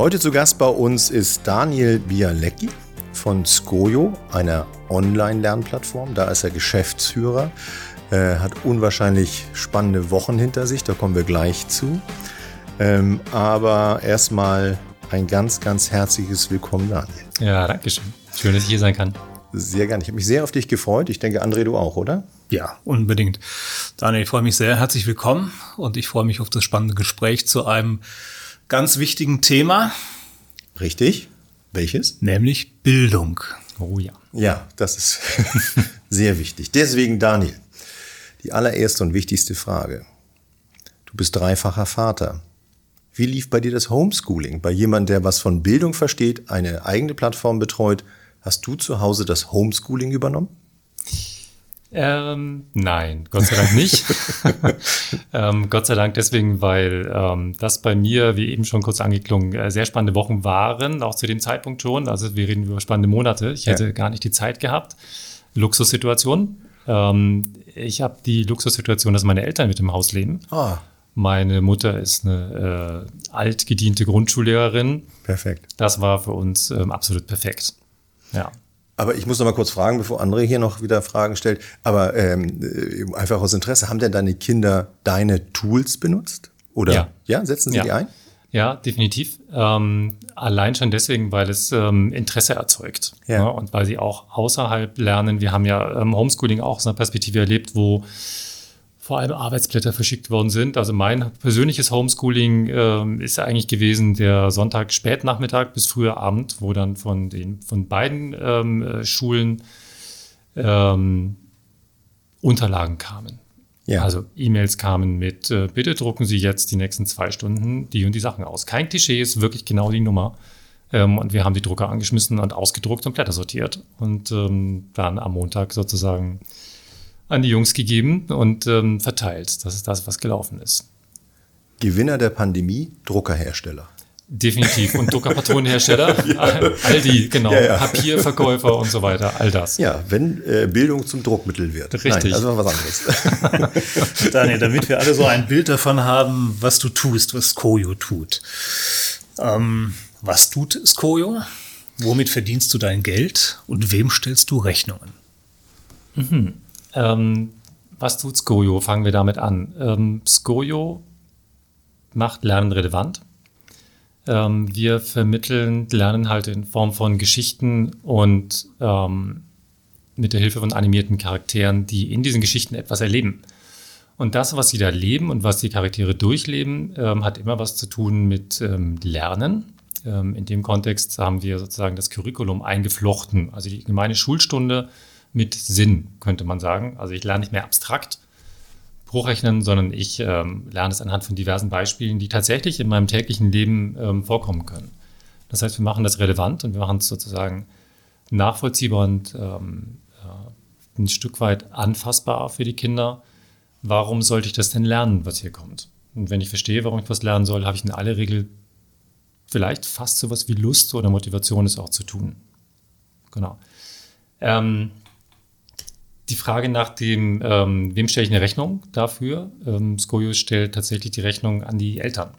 Heute zu Gast bei uns ist Daniel Bialecki von Skojo, einer Online-Lernplattform. Da ist er Geschäftsführer, äh, hat unwahrscheinlich spannende Wochen hinter sich, da kommen wir gleich zu. Ähm, aber erstmal ein ganz, ganz herzliches Willkommen, Daniel. Ja, danke schön. Schön, dass ich hier sein kann. Sehr gerne. Ich habe mich sehr auf dich gefreut. Ich denke, André, du auch, oder? Ja, unbedingt. Daniel, ich freue mich sehr. Herzlich willkommen und ich freue mich auf das spannende Gespräch zu einem ganz wichtigen Thema. Richtig. Welches? Nämlich Bildung. Oh ja. Ja, das ist sehr wichtig. Deswegen, Daniel, die allererste und wichtigste Frage. Du bist dreifacher Vater. Wie lief bei dir das Homeschooling? Bei jemandem, der was von Bildung versteht, eine eigene Plattform betreut, hast du zu Hause das Homeschooling übernommen? Ähm, nein, Gott sei Dank nicht. ähm, Gott sei Dank deswegen, weil ähm, das bei mir, wie eben schon kurz angeklungen, äh, sehr spannende Wochen waren, auch zu dem Zeitpunkt schon. Also wir reden über spannende Monate. Ich hätte ja. gar nicht die Zeit gehabt. Luxussituation. Ähm, ich habe die Luxussituation, dass meine Eltern mit im Haus leben. Ah. Meine Mutter ist eine äh, altgediente Grundschullehrerin. Perfekt. Das war für uns ähm, absolut perfekt. Ja. Aber ich muss noch mal kurz fragen, bevor André hier noch wieder Fragen stellt. Aber ähm, äh, einfach aus Interesse, haben denn deine Kinder deine Tools benutzt? Oder ja, ja setzen sie ja. die ein? Ja, definitiv. Ähm, allein schon deswegen, weil es ähm, Interesse erzeugt. Ja. ja. Und weil sie auch außerhalb lernen. Wir haben ja ähm, Homeschooling auch aus einer Perspektive erlebt, wo vor allem Arbeitsblätter verschickt worden sind. Also mein persönliches Homeschooling äh, ist eigentlich gewesen der Sonntag Spätnachmittag bis früher Abend, wo dann von den von beiden ähm, äh, Schulen ähm, Unterlagen kamen. Ja. Also E-Mails kamen mit, äh, bitte drucken Sie jetzt die nächsten zwei Stunden die und die Sachen aus. Kein Klischee, ist wirklich genau die Nummer. Ähm, und wir haben die Drucker angeschmissen und ausgedruckt und Blätter sortiert. Und ähm, dann am Montag sozusagen an die Jungs gegeben und ähm, verteilt. Das ist das, was gelaufen ist. Gewinner der Pandemie, Druckerhersteller. Definitiv. Und Druckerpatronenhersteller, ja. all die, genau, ja, ja. Papierverkäufer und so weiter, all das. Ja, wenn äh, Bildung zum Druckmittel wird. Richtig. Nein, also was anderes. Daniel, damit wir alle so ein Bild davon haben, was du tust, was Skojo tut. Ähm, was tut Skojo? Womit verdienst du dein Geld und wem stellst du Rechnungen? Mhm. Ähm, was tut Skojo? Fangen wir damit an. Ähm, Skojo macht Lernen relevant. Ähm, wir vermitteln Lerninhalte in Form von Geschichten und ähm, mit der Hilfe von animierten Charakteren, die in diesen Geschichten etwas erleben. Und das, was sie da leben und was die Charaktere durchleben, ähm, hat immer was zu tun mit ähm, Lernen. in dem Kontext haben wir sozusagen das Curriculum eingeflochten, also die gemeine Schulstunde mit Sinn, könnte man sagen. Also ich lerne nicht mehr abstrakt Bruchrechnen, sondern ich ähm, lerne es anhand von diversen Beispielen, die tatsächlich in meinem täglichen Leben ähm, vorkommen können. Das heißt, wir machen das relevant und wir machen es sozusagen nachvollziehbar und ähm, äh, ein Stück weit anfassbar für die Kinder. Warum sollte ich das denn lernen, was hier kommt? Und wenn ich verstehe, warum ich was lernen soll, habe ich in aller Regel vielleicht fast so was wie Lust oder Motivation, es auch zu tun. Genau. Ähm, die Frage nach dem, ähm, wem stelle ich eine Rechnung dafür? Ähm, Skojo stellt tatsächlich die Rechnung an die Eltern.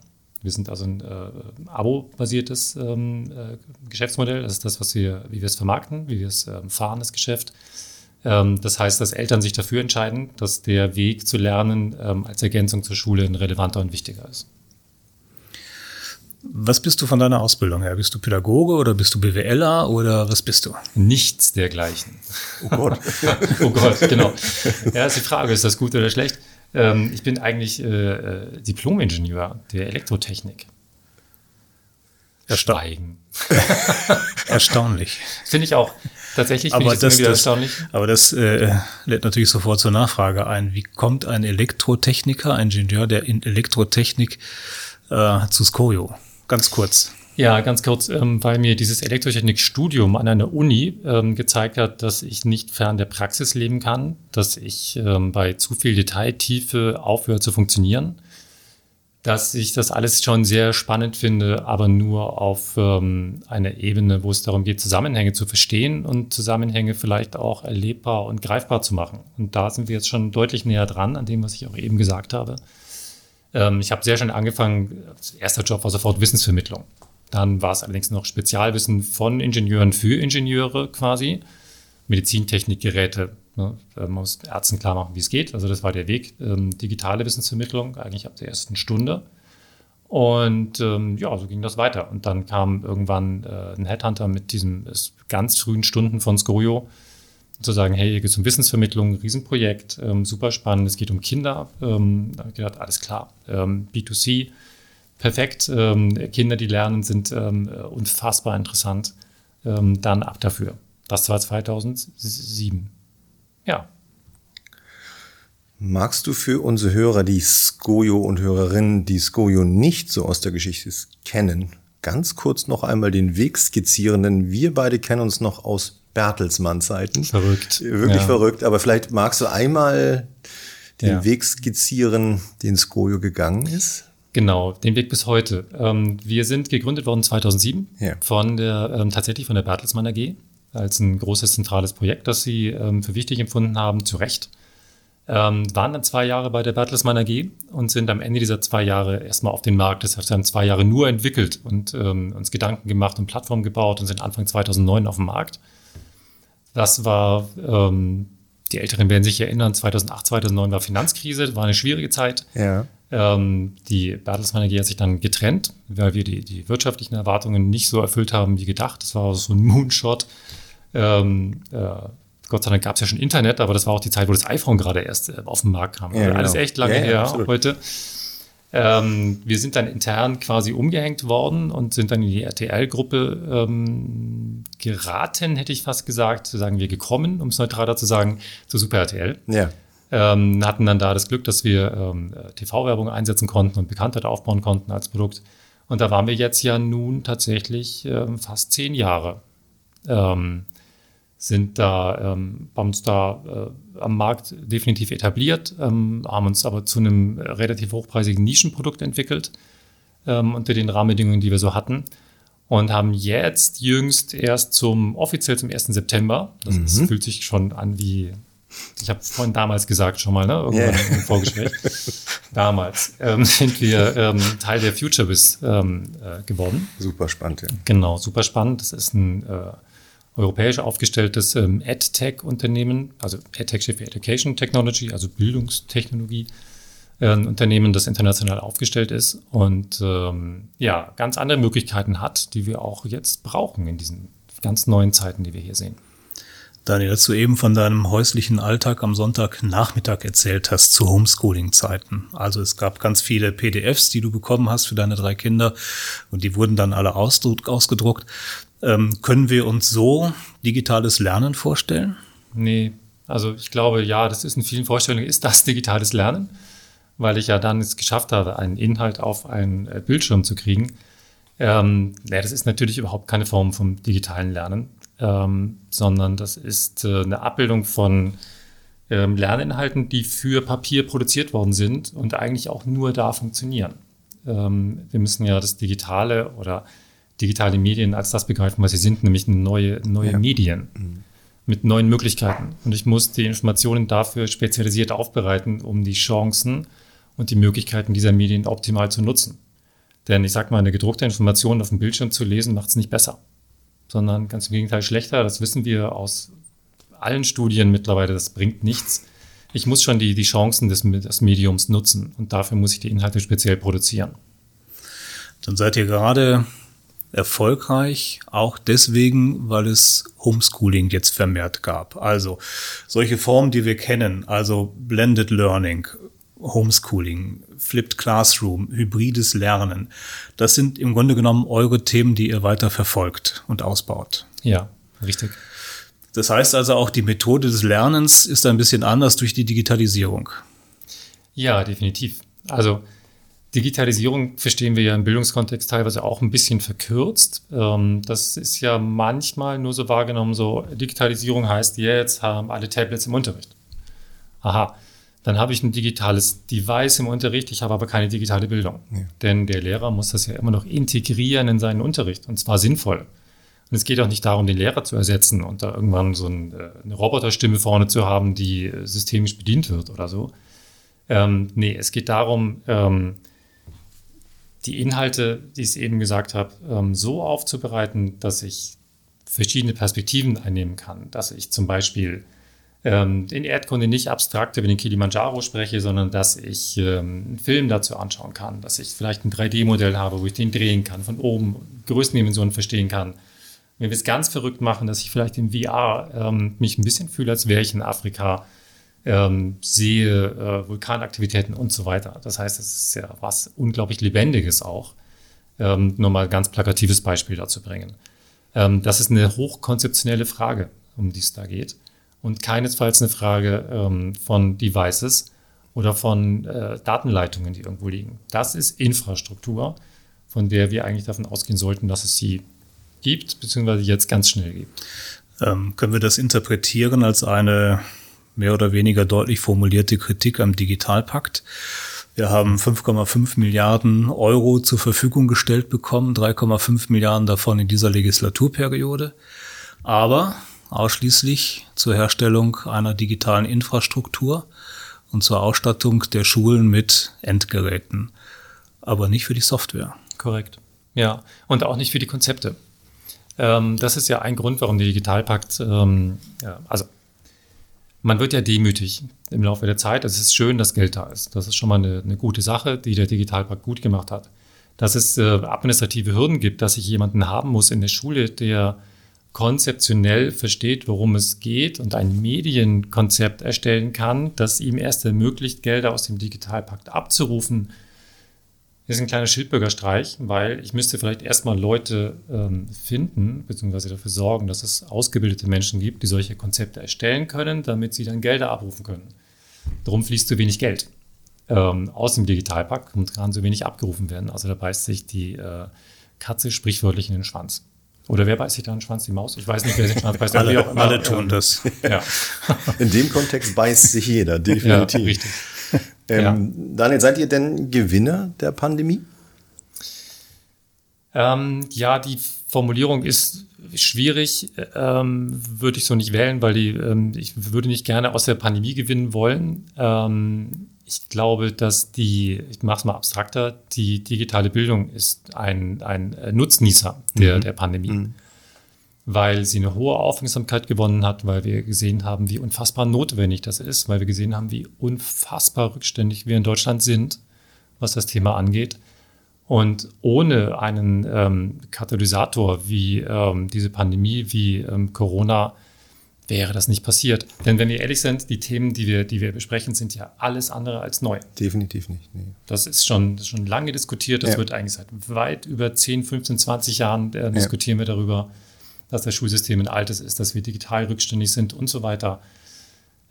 Wir sind also ein äh, Abo-basiertes ähm, äh, Geschäftsmodell. Das ist das, was wir, wie wir es vermarkten, wie wir es ähm, fahren, das Geschäft. Ähm, das heißt, dass Eltern sich dafür entscheiden, dass der Weg zu lernen ähm, als Ergänzung zur Schule ein relevanter und wichtiger ist. Was bist du von deiner Ausbildung her? Bist du Pädagoge oder bist du BWLer oder was bist du? Nichts dergleichen. Oh Gott. oh Gott, genau. Ja, ist die Frage, ist das gut oder schlecht? Ähm, ich bin eigentlich äh, äh Diplom-Ingenieur der Elektrotechnik. Schweigen. Erstaunlich. Finde ich auch. Tatsächlich finde ich das, das erstaunlich. Aber das äh, lädt natürlich sofort zur Nachfrage ein. Wie kommt ein Elektrotechniker, ein Ingenieur der in Elektrotechnik äh, zu Skojo? Ganz kurz. Ja, ganz kurz, ähm, weil mir dieses Elektrotechnikstudium an einer Uni ähm, gezeigt hat, dass ich nicht fern der Praxis leben kann, dass ich ähm, bei zu viel Detailtiefe aufhöre zu funktionieren, dass ich das alles schon sehr spannend finde, aber nur auf ähm, einer Ebene, wo es darum geht, Zusammenhänge zu verstehen und Zusammenhänge vielleicht auch erlebbar und greifbar zu machen. Und da sind wir jetzt schon deutlich näher dran an dem, was ich auch eben gesagt habe. Ähm, ich habe sehr schnell angefangen, erster Job war sofort Wissensvermittlung. Dann war es allerdings noch Spezialwissen von Ingenieuren für Ingenieure quasi. Medizintechnikgeräte. Ne? Man muss Ärzten klar machen, wie es geht. Also das war der Weg. Ähm, digitale Wissensvermittlung, eigentlich ab der ersten Stunde. Und ähm, ja, so ging das weiter. Und dann kam irgendwann äh, ein Headhunter mit diesen ganz frühen Stunden von Zu sagen, hey, hier geht es um Wissensvermittlung, Riesenprojekt, ähm, super spannend, es geht um Kinder. Ähm, da habe ich gedacht, alles klar, ähm, B2C, perfekt, ähm, Kinder, die lernen, sind ähm, unfassbar interessant. Ähm, dann ab dafür. Das war 2007. Ja. Magst du für unsere Hörer, die Skojo und Hörerinnen, die Skojo nicht so aus der Geschichte kennen, ganz kurz noch einmal den Weg skizzieren, denn wir beide kennen uns noch aus Bertelsmann-Zeiten. Verrückt. Wirklich ja. verrückt. Aber vielleicht magst du einmal den ja. Weg skizzieren, den Skojo gegangen ist. Genau, den Weg bis heute. Ähm, wir sind gegründet worden 2007 ja. von der, ähm, tatsächlich von der Bertelsmann AG als ein großes zentrales Projekt, das sie ähm, für wichtig empfunden haben, zu Recht. Waren dann zwei Jahre bei der Bertelsmann AG und sind am Ende dieser zwei Jahre erstmal auf den Markt. Das hat dann zwei Jahre nur entwickelt und uns Gedanken gemacht und Plattformen gebaut und sind Anfang 2009 auf dem Markt. Das war, ähm, die Älteren werden sich erinnern, 2008, 2009 war Finanzkrise, war eine schwierige Zeit. Ja. Ähm, die Bertelsmann AG hat sich dann getrennt, weil wir die, die wirtschaftlichen Erwartungen nicht so erfüllt haben wie gedacht. Das war so ein Moonshot. Ähm, äh, Gott sei Dank gab es ja schon Internet, aber das war auch die Zeit, wo das iPhone gerade erst äh, auf den Markt kam. Ja, also alles genau. echt lange ja, her absolut. heute. Ähm, wir sind dann intern quasi umgehängt worden und sind dann in die RTL-Gruppe ähm, geraten, hätte ich fast gesagt, zu sagen wir gekommen, um es neutraler zu sagen, zu Super RTL. Ja. Ähm, hatten dann da das Glück, dass wir ähm, TV-Werbung einsetzen konnten und Bekanntheit aufbauen konnten als Produkt. Und da waren wir jetzt ja nun tatsächlich ähm, fast zehn Jahre. Ähm, sind da, ähm, haben uns da äh, am Markt definitiv etabliert, ähm, haben uns aber zu einem relativ hochpreisigen Nischenprodukt entwickelt ähm, unter den Rahmenbedingungen, die wir so hatten. Und haben jetzt jüngst erst zum offiziell zum 1. September, das mhm. ist, fühlt sich schon an wie, ich habe vorhin damals gesagt schon mal, ne, irgendwann yeah. im Vorgespräch, damals ähm, sind wir ähm, Teil der FutureBiz ähm, äh, geworden. Super spannend, ja. Genau, super spannend. Das ist ein äh, europäisch aufgestelltes ähm, EdTech-Unternehmen, also EdTech steht für Education Technology, also Bildungstechnologie, äh, ein Unternehmen, das international aufgestellt ist und ähm, ja, ganz andere Möglichkeiten hat, die wir auch jetzt brauchen in diesen ganz neuen Zeiten, die wir hier sehen. Daniel, dass du eben von deinem häuslichen Alltag am Sonntagnachmittag erzählt hast zu Homeschooling-Zeiten. Also es gab ganz viele PDFs, die du bekommen hast für deine drei Kinder und die wurden dann alle ausgedruckt. Ähm, können wir uns so digitales Lernen vorstellen? Nee, also ich glaube, ja, das ist in vielen Vorstellungen, ist das digitales Lernen, weil ich ja dann es geschafft habe, einen Inhalt auf einen äh, Bildschirm zu kriegen. Ähm, ja, das ist natürlich überhaupt keine Form vom digitalen Lernen, ähm, sondern das ist äh, eine Abbildung von ähm, Lerninhalten, die für Papier produziert worden sind und eigentlich auch nur da funktionieren. Ähm, wir müssen ja das Digitale oder digitale Medien als das begreifen, was sie sind, nämlich neue, neue ja. Medien mhm. mit neuen Möglichkeiten. Und ich muss die Informationen dafür spezialisiert aufbereiten, um die Chancen und die Möglichkeiten dieser Medien optimal zu nutzen. Denn ich sage mal, eine gedruckte Information auf dem Bildschirm zu lesen, macht es nicht besser, sondern ganz im Gegenteil schlechter. Das wissen wir aus allen Studien mittlerweile, das bringt nichts. Ich muss schon die, die Chancen des, des Mediums nutzen und dafür muss ich die Inhalte speziell produzieren. Dann seid ihr gerade erfolgreich, auch deswegen, weil es Homeschooling jetzt vermehrt gab. Also solche Formen, die wir kennen, also Blended Learning, Homeschooling, Flipped Classroom, hybrides Lernen, das sind im Grunde genommen eure Themen, die ihr weiter verfolgt und ausbaut. Ja, richtig. Das heißt also auch, die Methode des Lernens ist ein bisschen anders durch die Digitalisierung. Ja, definitiv. Also Digitalisierung verstehen wir ja im Bildungskontext teilweise auch ein bisschen verkürzt. Ähm, das ist ja manchmal nur so wahrgenommen, so Digitalisierung heißt, jetzt haben alle Tablets im Unterricht. Aha, dann habe ich ein digitales Device im Unterricht, ich habe aber keine digitale Bildung. Ja. Denn der Lehrer muss das ja immer noch integrieren in seinen Unterricht und zwar sinnvoll. Und es geht auch nicht darum, den Lehrer zu ersetzen und da irgendwann so äh, eine Roboterstimme vorne zu haben, die äh, systemisch bedient wird oder so. Ähm, nee, es geht darum, ähm, die Inhalte, die ich eben gesagt habe, ähm, so aufzubereiten, dass ich verschiedene Perspektiven einnehmen kann. Dass ich zum Beispiel ähm, in Erdkunde nicht abstrakt über den Kilimanjaro spreche, sondern dass ich ähm, einen Film dazu anschauen kann, dass ich vielleicht ein 3D-Modell habe, wo ich den drehen kann, von oben Größendimensionen verstehen kann. Wenn wir es ganz verrückt machen, dass ich vielleicht in VR ähm, mich ein bisschen fühle, als wäre ich in Afrika, ähm, sehe äh, Vulkanaktivitäten und so weiter. Das heißt, es ist ja was unglaublich Lebendiges auch. Ähm, nur mal ein ganz plakatives Beispiel dazu bringen. Ähm, das ist eine hochkonzeptionelle Frage, um die es da geht und keinesfalls eine Frage ähm, von Devices oder von äh, Datenleitungen, die irgendwo liegen. Das ist Infrastruktur, von der wir eigentlich davon ausgehen sollten, dass es sie gibt, beziehungsweise jetzt ganz schnell gibt. Ähm, können wir das interpretieren als eine mehr oder weniger deutlich formulierte Kritik am Digitalpakt? Wir haben 5,5 Milliarden Euro zur Verfügung gestellt bekommen, 3,5 Milliarden davon in dieser Legislaturperiode. Aber ausschließlich zur Herstellung einer digitalen Infrastruktur und zur Ausstattung der Schulen mit Endgeräten, aber nicht für die Software. Korrekt. Ja, und auch nicht für die Konzepte. Ähm, das ist ja ein Grund, warum der Digitalpakt, ähm, ja, also man wird ja demütig im Laufe der Zeit. Es ist schön, dass Geld da ist. Das ist schon mal eine, eine gute Sache, die der Digitalpakt gut gemacht hat. Dass es äh, administrative Hürden gibt, dass ich jemanden haben muss in der Schule, der konzeptionell versteht, worum es geht und ein Medienkonzept erstellen kann, das ihm erst ermöglicht, Gelder aus dem Digitalpakt abzurufen, ist ein kleiner Schildbürgerstreich, weil ich müsste vielleicht erstmal Leute ähm, finden, beziehungsweise dafür sorgen, dass es ausgebildete Menschen gibt, die solche Konzepte erstellen können, damit sie dann Gelder abrufen können. Darum fließt zu wenig Geld ähm, aus dem Digitalpakt und kann so wenig abgerufen werden. Also da beißt sich die äh, Katze sprichwörtlich in den Schwanz. Oder wer beißt sich da einen Schwanz, die Maus? Ich weiß nicht, wer sich den Schwanz beißt. alle, immer, alle tun das. Ja. In dem Kontext beißt sich jeder, definitiv. Ja, richtig. Ähm, ja. Daniel, seid ihr denn Gewinner der Pandemie? Ähm, ja, die Formulierung ist schwierig, ähm, würde ich so nicht wählen, weil die, ähm, ich würde nicht gerne aus der Pandemie gewinnen wollen. Ähm, ich glaube, dass die, ich mache es mal abstrakter, die digitale Bildung ist ein, ein Nutznießer der, mhm. der Pandemie. Mhm. Weil sie eine hohe Aufmerksamkeit gewonnen hat, weil wir gesehen haben, wie unfassbar notwendig das ist, weil wir gesehen haben, wie unfassbar rückständig wir in Deutschland sind, was das Thema angeht. Und ohne einen ähm, Katalysator wie ähm, diese Pandemie, wie ähm, Corona, wäre das nicht passiert. Denn wenn wir ehrlich sind, die Themen, die wir, die wir besprechen, sind ja alles andere als neu. Definitiv nicht. Nee. Das ist schon, das ist schon lange diskutiert. Das ja. wird eigentlich seit weit über 10, 15, 20 Jahren äh, diskutieren ja. wir darüber, dass das Schulsystem ein altes ist, dass wir digital rückständig sind und so weiter.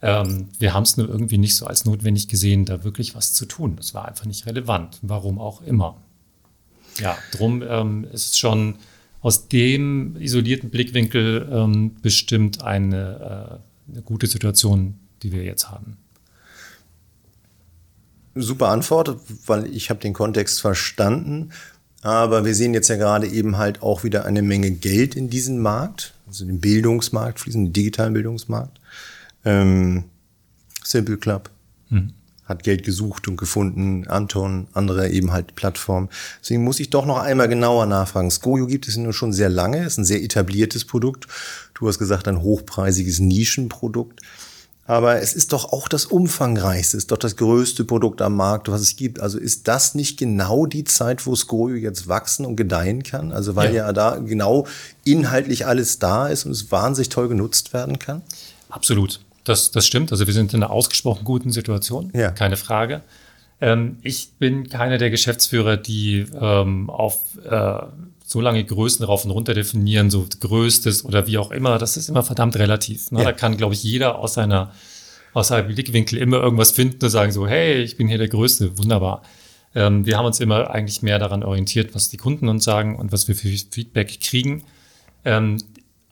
Ähm, wir haben es nur irgendwie nicht so als notwendig gesehen, da wirklich was zu tun. Das war einfach nicht relevant, warum auch immer. Ja, drum ähm, ist schon aus dem isolierten Blickwinkel ähm, bestimmt eine, äh, eine gute Situation, die wir jetzt haben. Super Antwort, weil ich habe den Kontext verstanden. Aber wir sehen jetzt ja gerade eben halt auch wieder eine Menge Geld in diesen Markt, also den Bildungsmarkt fließen, den digitalen Bildungsmarkt. Ähm, Simple Club. Mhm hat Geld gesucht und gefunden, Anton, andere eben halt Plattformen. Deswegen muss ich doch noch einmal genauer nachfragen. Skojo gibt es nur schon sehr lange, ist ein sehr etabliertes Produkt. Du hast gesagt, ein hochpreisiges Nischenprodukt. Aber es ist doch auch das umfangreichste, ist doch das größte Produkt am Markt, was es gibt. Also ist das nicht genau die Zeit, wo Skojo jetzt wachsen und gedeihen kann? Also weil ja, ja da genau inhaltlich alles da ist und es wahnsinnig toll genutzt werden kann? Absolut. Das, das stimmt. Also wir sind in einer ausgesprochen guten Situation, ja. keine Frage. Ähm, ich bin keiner der Geschäftsführer, die ähm, auf äh, so lange Größen rauf und runter definieren, so größtes oder wie auch immer. Das ist immer verdammt relativ. Ne? Ja. Da kann, glaube ich, jeder aus seiner aus seinem Blickwinkel immer irgendwas finden und sagen so, hey, ich bin hier der Größte, wunderbar. Ähm, wir haben uns immer eigentlich mehr daran orientiert, was die Kunden uns sagen und was wir für Feedback kriegen. Ähm,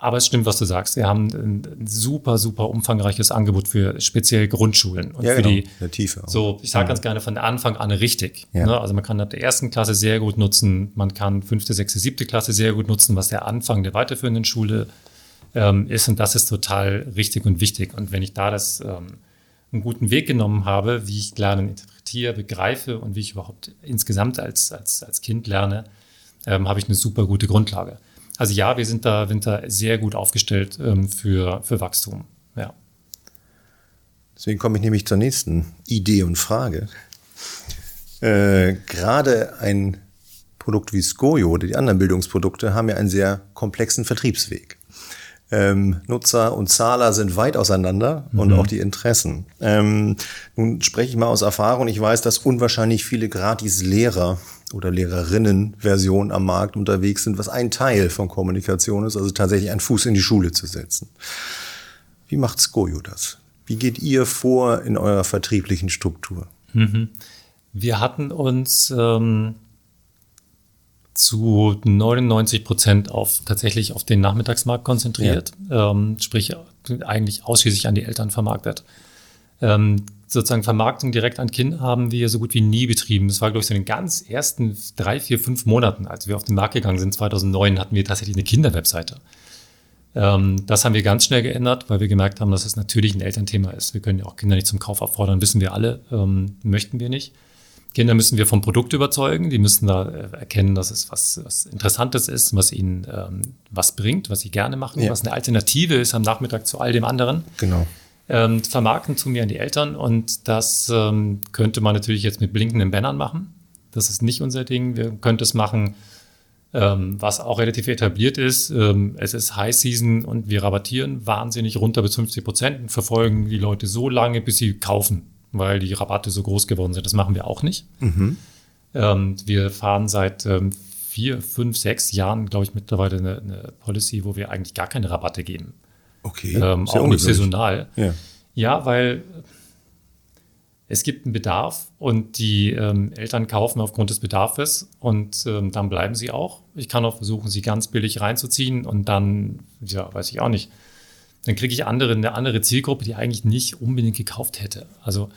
aber es stimmt, was du sagst. Wir haben ein super, super umfangreiches Angebot für speziell Grundschulen und ja, für genau. die der Tiefe. Auch. So, ich sage ganz gerne von Anfang an richtig. Ja. Ne? Also man kann ab der ersten Klasse sehr gut nutzen, man kann fünfte, sechste, siebte Klasse sehr gut nutzen, was der Anfang der weiterführenden Schule ähm, ist. Und das ist total richtig und wichtig. Und wenn ich da das ähm, einen guten Weg genommen habe, wie ich Lernen interpretiere, begreife und wie ich überhaupt insgesamt als, als, als Kind lerne, ähm, habe ich eine super gute Grundlage. Also ja, wir sind da, da sehr gut aufgestellt ähm, für, für Wachstum. Ja. Deswegen komme ich nämlich zur nächsten Idee und Frage. Äh, Gerade ein Produkt wie Skojo oder die anderen Bildungsprodukte haben ja einen sehr komplexen Vertriebsweg. Ähm, Nutzer und Zahler sind weit auseinander mhm. und auch die Interessen. Ähm, nun spreche ich mal aus Erfahrung. Ich weiß, dass unwahrscheinlich viele Gratis-Lehrer oder Lehrerinnen-Versionen am Markt unterwegs sind, was ein Teil von Kommunikation ist, also tatsächlich einen Fuß in die Schule zu setzen. Wie macht Skojo das? Wie geht ihr vor in eurer vertrieblichen Struktur? Mhm. Wir hatten uns ähm, zu 99 Prozent auf tatsächlich auf den Nachmittagsmarkt konzentriert, ja. ähm, sprich eigentlich ausschließlich an die Eltern vermarktet. Ähm, sozusagen Vermarktung direkt an Kinder haben wir so gut wie nie betrieben. Das war, glaube ich, so in den ganz ersten drei, vier, fünf Monaten, als wir auf den Markt gegangen sind, 2009, hatten wir tatsächlich eine Kinderwebseite. Ähm, das haben wir ganz schnell geändert, weil wir gemerkt haben, dass es natürlich ein Elternthema ist. Wir können ja auch Kinder nicht zum Kauf auffordern, wissen wir alle, ähm, möchten wir nicht. Kinder müssen wir vom Produkt überzeugen. Die müssen da äh, erkennen, dass es was, was Interessantes ist, was ihnen ähm, was bringt, was sie gerne machen, ja. was eine Alternative ist am Nachmittag zu all dem anderen. Genau. Ähm, vermarkten tun wir an die Eltern und das ähm, könnte man natürlich jetzt mit blinkenden Bannern machen. Das ist nicht unser Ding. Wir könnten es machen, ähm, was auch relativ etabliert ist. Ähm, es ist High Season und wir rabattieren wahnsinnig runter bis 50 Prozent und verfolgen die Leute so lange, bis sie kaufen weil die Rabatte so groß geworden sind. Das machen wir auch nicht. Mhm. Ähm, wir fahren seit ähm, vier, fünf, sechs Jahren, glaube ich, mittlerweile eine, eine, Policy, wo wir eigentlich gar keine Rabatte geben. Okay. Ähm, auch nicht saisonal. Ja. ja, weil es gibt einen Bedarf und die ähm, Eltern kaufen aufgrund des Bedarfs und ähm, dann bleiben sie auch. Ich kann auch versuchen, sie ganz billig reinzuziehen und dann, ja, weiß ich auch nicht, dann kriege ich andere, eine andere Zielgruppe, die eigentlich nicht unbedingt gekauft hätte. Also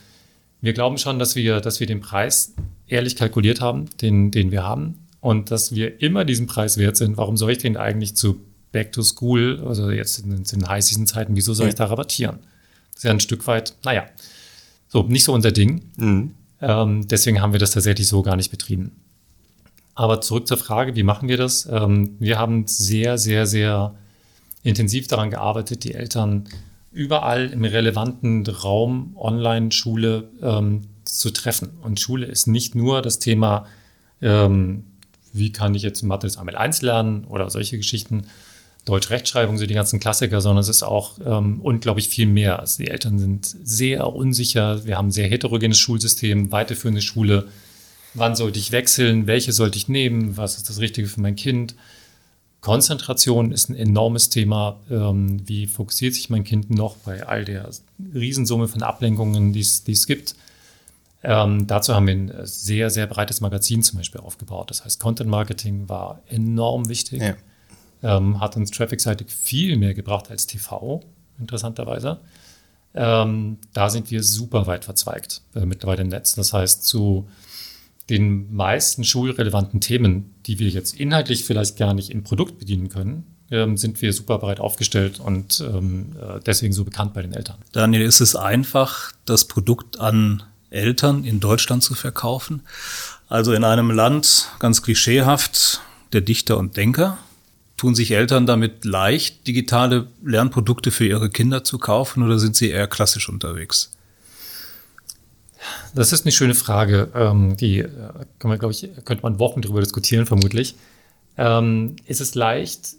wir glauben schon, dass wir, dass wir den Preis ehrlich kalkuliert haben, den, den wir haben, und dass wir immer diesen Preis wert sind. Warum soll ich den eigentlich zu Back to School, also jetzt in, in den High-Season-Zeiten, wieso soll ich da rabattieren? Das ist ja ein Stück weit, naja, so, nicht so unser Ding. Mhm. Ähm, deswegen haben wir das tatsächlich so gar nicht betrieben. Aber zurück zur Frage, wie machen wir das? Ähm, wir haben sehr, sehr, sehr intensiv daran gearbeitet, die Eltern überall im relevanten Raum Online-Schule ähm, zu treffen. Und Schule ist nicht nur das Thema, ähm, wie kann ich jetzt Mathe des Amel 1 lernen oder solche Geschichten, Deutsch-Rechtschreibung, so die ganzen Klassiker, sondern es ist auch ähm, unglaublich viel mehr. Also die Eltern sind sehr unsicher. Wir haben ein sehr heterogenes Schulsystem, weiterführende Schule. Wann sollte ich wechseln? Welche sollte ich nehmen? Was ist das Richtige für mein Kind? Konzentration ist ein enormes Thema. Ähm, wie fokussiert sich mein Kind noch bei all der Riesensumme von Ablenkungen, die es gibt? Ähm, dazu haben wir ein sehr, sehr breites Magazin zum Beispiel aufgebaut. Das heißt, Content Marketing war enorm wichtig. Ja. Ähm, hat uns traffic-seitig viel mehr gebracht als TV, interessanterweise. Ähm, da sind wir super weit verzweigt äh, mittlerweile im Netz. Das heißt, zu den meisten schulrelevanten Themen, die wir jetzt inhaltlich vielleicht gar nicht im Produkt bedienen können, ähm, sind wir super breit aufgestellt und ähm, äh, deswegen so bekannt bei den Eltern. Daniel, ist es einfach, das Produkt an Eltern in Deutschland zu verkaufen? Also in einem Land, ganz klischeehaft, der Dichter und Denker, tun sich Eltern damit leicht, digitale Lernprodukte für ihre Kinder zu kaufen oder sind sie eher klassisch unterwegs? Das ist eine schöne Frage. Ähm, die äh, kann man, glaube ich, könnte man Wochen darüber diskutieren, vermutlich. Ähm, ist es leicht?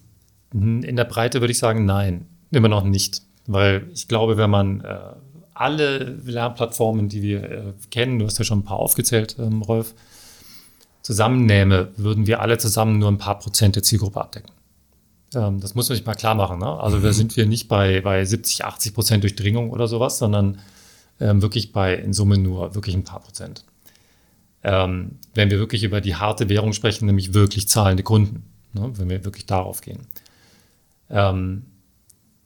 In der Breite würde ich sagen, nein, immer noch nicht. Weil ich glaube, wenn man äh, alle Lernplattformen, die wir äh, kennen, du hast ja schon ein paar aufgezählt, ähm, Rolf, zusammennehme, würden wir alle zusammen nur ein paar Prozent der Zielgruppe abdecken. Ähm, das muss man sich mal klar machen. Ne? Also mhm. da sind wir nicht bei, bei 70, 80 Prozent Durchdringung oder sowas, sondern ähm, wirklich bei in Summe nur wirklich ein paar Prozent. Ähm, wenn wir wirklich über die harte Währung sprechen, nämlich wirklich zahlende Kunden, ne, wenn wir wirklich darauf gehen. Ähm,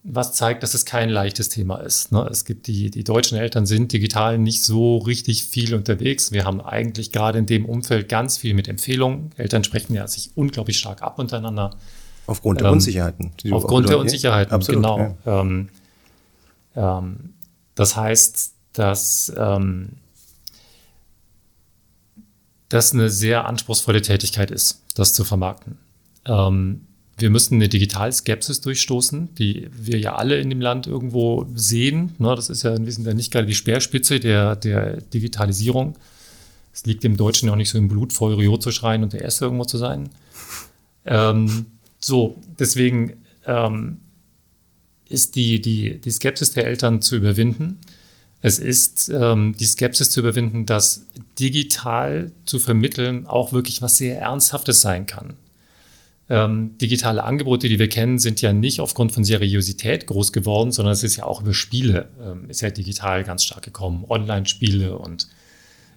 was zeigt, dass es kein leichtes Thema ist. Ne? Es gibt die, die deutschen Eltern sind digital nicht so richtig viel unterwegs. Wir haben eigentlich gerade in dem Umfeld ganz viel mit Empfehlungen. Eltern sprechen ja sich unglaublich stark ab untereinander. Aufgrund der ähm, Unsicherheiten. Aufgrund der Unsicherheiten, Absolut, genau. Ja. Ähm, ähm, das heißt, dass ähm, das eine sehr anspruchsvolle Tätigkeit ist, das zu vermarkten. Ähm, wir müssen eine Digitalskepsis durchstoßen, die wir ja alle in dem Land irgendwo sehen. Ne, das ist ja, wir sind ja nicht gerade die Speerspitze der, der Digitalisierung. Es liegt dem Deutschen ja auch nicht so im Blut, vor Rio zu schreien und der Erste irgendwo zu sein. Ähm, so, deswegen ähm, ist die, die, die Skepsis der Eltern zu überwinden. Es ist ähm, die Skepsis zu überwinden, dass digital zu vermitteln auch wirklich was sehr Ernsthaftes sein kann. Ähm, digitale Angebote, die wir kennen, sind ja nicht aufgrund von Seriosität groß geworden, sondern es ist ja auch über Spiele, ähm, ist ja digital ganz stark gekommen. Online-Spiele und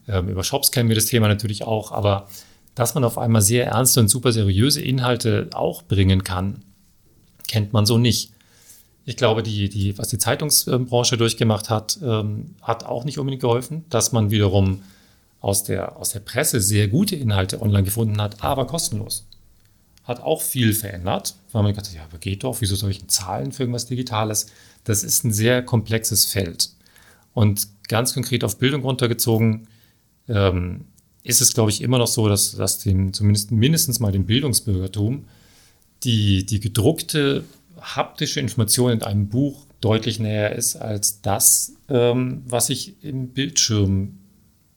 ähm, über Shops kennen wir das Thema natürlich auch, aber dass man auf einmal sehr ernste und super seriöse Inhalte auch bringen kann, kennt man so nicht. Ich glaube, die, die, was die Zeitungsbranche durchgemacht hat, ähm, hat auch nicht unbedingt geholfen, dass man wiederum aus der, aus der Presse sehr gute Inhalte online gefunden hat, aber kostenlos hat auch viel verändert, weil man gedacht hat, ja, aber geht doch, wieso soll ich Zahlen für irgendwas Digitales? Das ist ein sehr komplexes Feld. Und ganz konkret auf Bildung runtergezogen, ähm, ist es, glaube ich, immer noch so, dass, dass dem, zumindest mindestens mal dem Bildungsbürgertum die, die gedruckte haptische Information in einem Buch deutlich näher ist als das, ähm, was ich im Bildschirm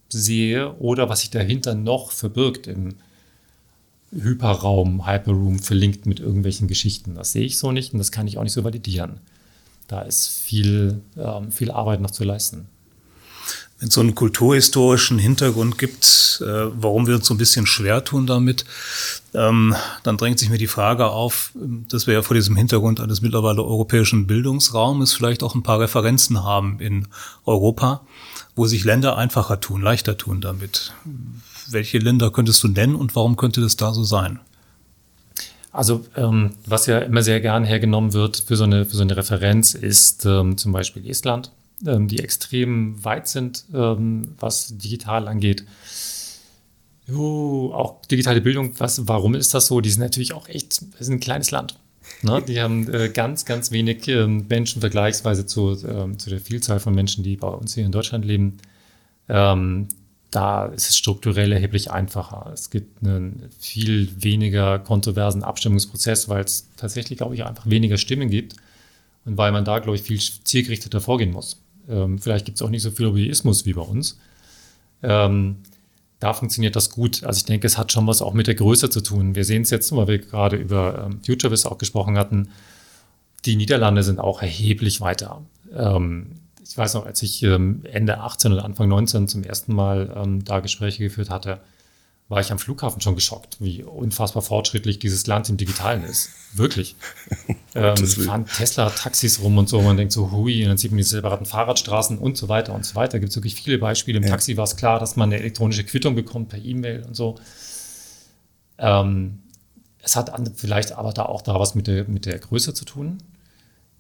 sehe oder was sich dahinter noch verbirgt im, Hyperraum, Hyperroom verlinkt mit irgendwelchen Geschichten. Das sehe ich so nicht und das kann ich auch nicht so validieren. Da ist viel, ähm, viel Arbeit noch zu leisten. Wenn es so einen kulturhistorischen Hintergrund gibt, äh, warum wir uns so ein bisschen schwer tun damit, ähm, dann drängt sich mir die Frage auf, dass wir ja vor diesem Hintergrund eines mittlerweile europäischen Bildungsraumes vielleicht auch ein paar Referenzen haben in Europa, wo sich Länder einfacher tun, leichter tun damit welche Länder könntest du nennen und warum könnte das da so sein? Also ähm, was ja immer sehr gern hergenommen wird für so eine, für so eine Referenz ist ähm, zum Beispiel Estland, ähm, die extrem weit sind, ähm, was digital angeht. Uh, auch digitale Bildung, was, warum ist das so? Die sind natürlich auch echt, das ist ein kleines Land. Ne? Die haben äh, ganz, ganz wenig äh, Menschen vergleichsweise zu, äh, zu der Vielzahl von Menschen, die bei uns hier in Deutschland leben. Ähm, da ist es strukturell erheblich einfacher. Es gibt einen viel weniger kontroversen Abstimmungsprozess, weil es tatsächlich, glaube ich, einfach weniger Stimmen gibt und weil man da, glaube ich, viel zielgerichteter vorgehen muss. Ähm, vielleicht gibt es auch nicht so viel Lobbyismus wie bei uns. Ähm, da funktioniert das gut. Also ich denke, es hat schon was auch mit der Größe zu tun. Wir sehen es jetzt, weil wir gerade über ähm, FutureVis auch gesprochen hatten. Die Niederlande sind auch erheblich weiter. Ähm, ich weiß noch, als ich ähm, Ende 18 oder Anfang 19 zum ersten Mal ähm, da Gespräche geführt hatte, war ich am Flughafen schon geschockt, wie unfassbar fortschrittlich dieses Land im Digitalen ist. Wirklich. ähm, fahren Tesla-Taxis rum und so, man denkt so, hui, und dann sieht man die separaten Fahrradstraßen und so weiter und so weiter. Gibt es wirklich viele Beispiele. Im ja. Taxi war es klar, dass man eine elektronische Quittung bekommt per E-Mail und so. Ähm, es hat vielleicht aber da auch da was mit der, mit der Größe zu tun.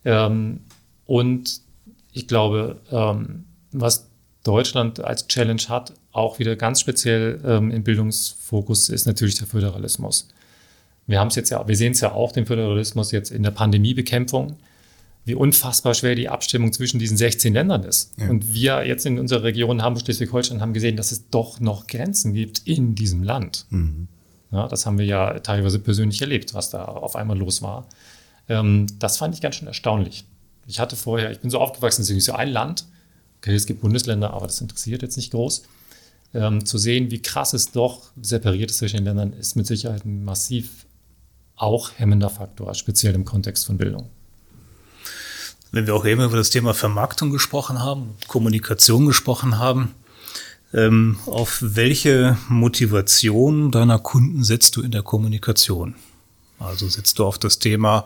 Ähm, und ich glaube, ähm, was Deutschland als Challenge hat, auch wieder ganz speziell ähm, im Bildungsfokus, ist natürlich der Föderalismus. Wir haben es jetzt ja, wir sehen es ja auch, den Föderalismus jetzt in der Pandemiebekämpfung, wie unfassbar schwer die Abstimmung zwischen diesen 16 Ländern ist. Ja. Und wir jetzt in unserer Region Hamburg, Schleswig-Holstein haben gesehen, dass es doch noch Grenzen gibt in diesem Land. Mhm. Ja, das haben wir ja teilweise persönlich erlebt, was da auf einmal los war. Ähm, das fand ich ganz schön erstaunlich. Ich hatte vorher, ich bin so aufgewachsen, es ist so ein Land. Okay, es gibt Bundesländer, aber das interessiert jetzt nicht groß. Ähm, zu sehen, wie krass es doch separiert ist zwischen den Ländern, ist mit Sicherheit ein massiv auch hemmender Faktor, speziell im Kontext von Bildung. Wenn wir auch eben über das Thema Vermarktung gesprochen haben, Kommunikation gesprochen haben, ähm, auf welche Motivation deiner Kunden setzt du in der Kommunikation? Also setzt du auf das Thema,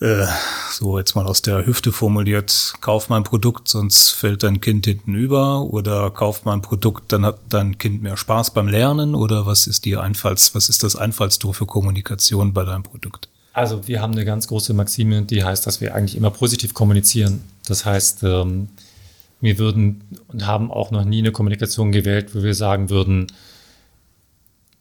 äh, so jetzt mal aus der Hüfte formuliert, kauf mein Produkt, sonst fällt dein Kind hinten über oder kauf mein Produkt, dann hat dein Kind mehr Spaß beim Lernen oder was ist die Einfalls, was ist das Einfallstor für Kommunikation bei deinem Produkt? Also wir haben eine ganz große Maxime, die heißt, dass wir eigentlich immer positiv kommunizieren. Das heißt, ähm, wir würden und haben auch noch nie eine Kommunikation gewählt, wo wir sagen würden,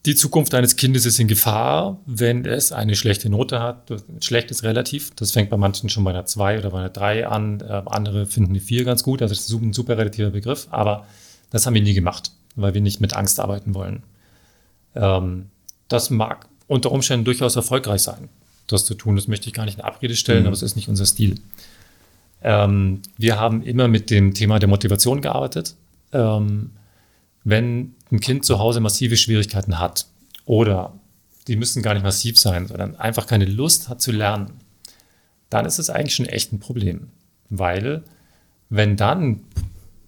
die Zukunft eines Kindes ist in Gefahr, wenn es eine schlechte Note hat. Schlecht ist relativ. Das fängt bei manchen schon bei einer 2 oder bei einer 3 an. Äh, andere finden eine 4 ganz gut. Also das ist ein super relativer Begriff. Aber das haben wir nie gemacht, weil wir nicht mit Angst arbeiten wollen. Ähm, das mag unter Umständen durchaus erfolgreich sein, das zu tun. Das möchte ich gar nicht in Abrede stellen, mhm. aber es ist nicht unser Stil. Ähm, wir haben immer mit dem Thema der Motivation gearbeitet. Ähm, wenn ein Kind zu Hause massive Schwierigkeiten hat oder die müssen gar nicht massiv sein, sondern einfach keine Lust hat zu lernen, dann ist es eigentlich schon echt ein Problem. Weil wenn dann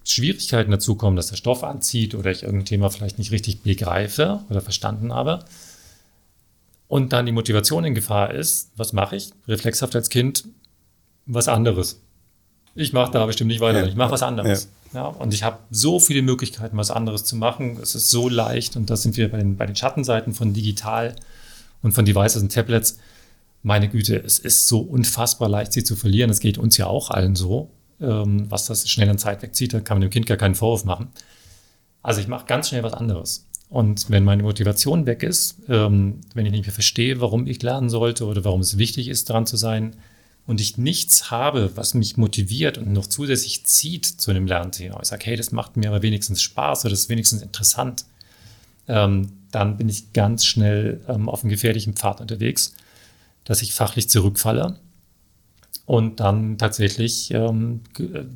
Schwierigkeiten dazukommen, dass der Stoff anzieht oder ich irgendein Thema vielleicht nicht richtig begreife oder verstanden habe und dann die Motivation in Gefahr ist, was mache ich? Reflexhaft als Kind was anderes. Ich mache da bestimmt nicht weiter, ja. ich mache was anderes. Ja. ja und ich habe so viele Möglichkeiten, was anderes zu machen. Es ist so leicht und da sind wir bei den, bei den Schattenseiten von digital und von Devices und Tablets. Meine Güte, es ist so unfassbar leicht, sie zu verlieren. Es geht uns ja auch allen so. Ähm, was das schnell an Zeit wegzieht, da kann man dem Kind gar keinen Vorwurf machen. Also ich mache ganz schnell was anderes. Und wenn meine Motivation weg ist, ähm, wenn ich nicht mehr verstehe, warum ich lernen sollte oder warum es wichtig ist, dran zu sein, und ich nichts habe, was mich motiviert und noch zusätzlich zieht zu einem Lernthema, ich sage, hey, das macht mir aber wenigstens Spaß oder das ist wenigstens interessant, ähm, dann bin ich ganz schnell ähm, auf einem gefährlichen Pfad unterwegs, dass ich fachlich zurückfalle und dann tatsächlich ähm,